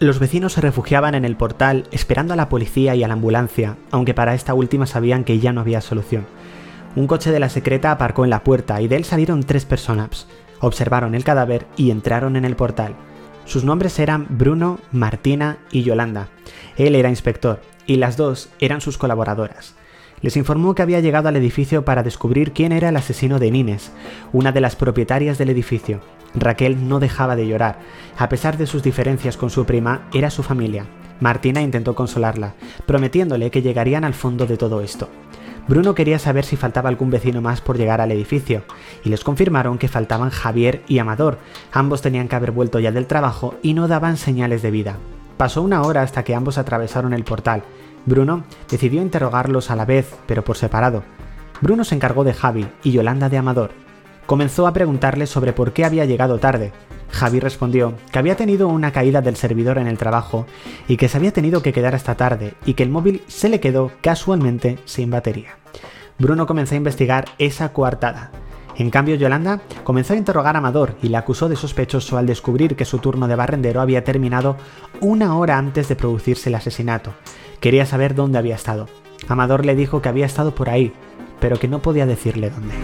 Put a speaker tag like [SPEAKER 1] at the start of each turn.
[SPEAKER 1] Los vecinos se refugiaban en el portal esperando a la policía y a la ambulancia, aunque para esta última sabían que ya no había solución. Un coche de la secreta aparcó en la puerta y de él salieron tres personas. Observaron el cadáver y entraron en el portal. Sus nombres eran Bruno, Martina y Yolanda. Él era inspector y las dos eran sus colaboradoras. Les informó que había llegado al edificio para descubrir quién era el asesino de Nines, una de las propietarias del edificio. Raquel no dejaba de llorar. A pesar de sus diferencias con su prima, era su familia. Martina intentó consolarla, prometiéndole que llegarían al fondo de todo esto. Bruno quería saber si faltaba algún vecino más por llegar al edificio, y les confirmaron que faltaban Javier y Amador. Ambos tenían que haber vuelto ya del trabajo y no daban señales de vida. Pasó una hora hasta que ambos atravesaron el portal. Bruno decidió interrogarlos a la vez, pero por separado. Bruno se encargó de Javi y Yolanda de Amador. Comenzó a preguntarle sobre por qué había llegado tarde. Javi respondió que había tenido una caída del servidor en el trabajo y que se había tenido que quedar hasta tarde y que el móvil se le quedó casualmente sin batería. Bruno comenzó a investigar esa coartada. En cambio, Yolanda comenzó a interrogar a Amador y le acusó de sospechoso al descubrir que su turno de barrendero había terminado una hora antes de producirse el asesinato. Quería saber dónde había estado. Amador le dijo que había estado por ahí, pero que no podía decirle dónde.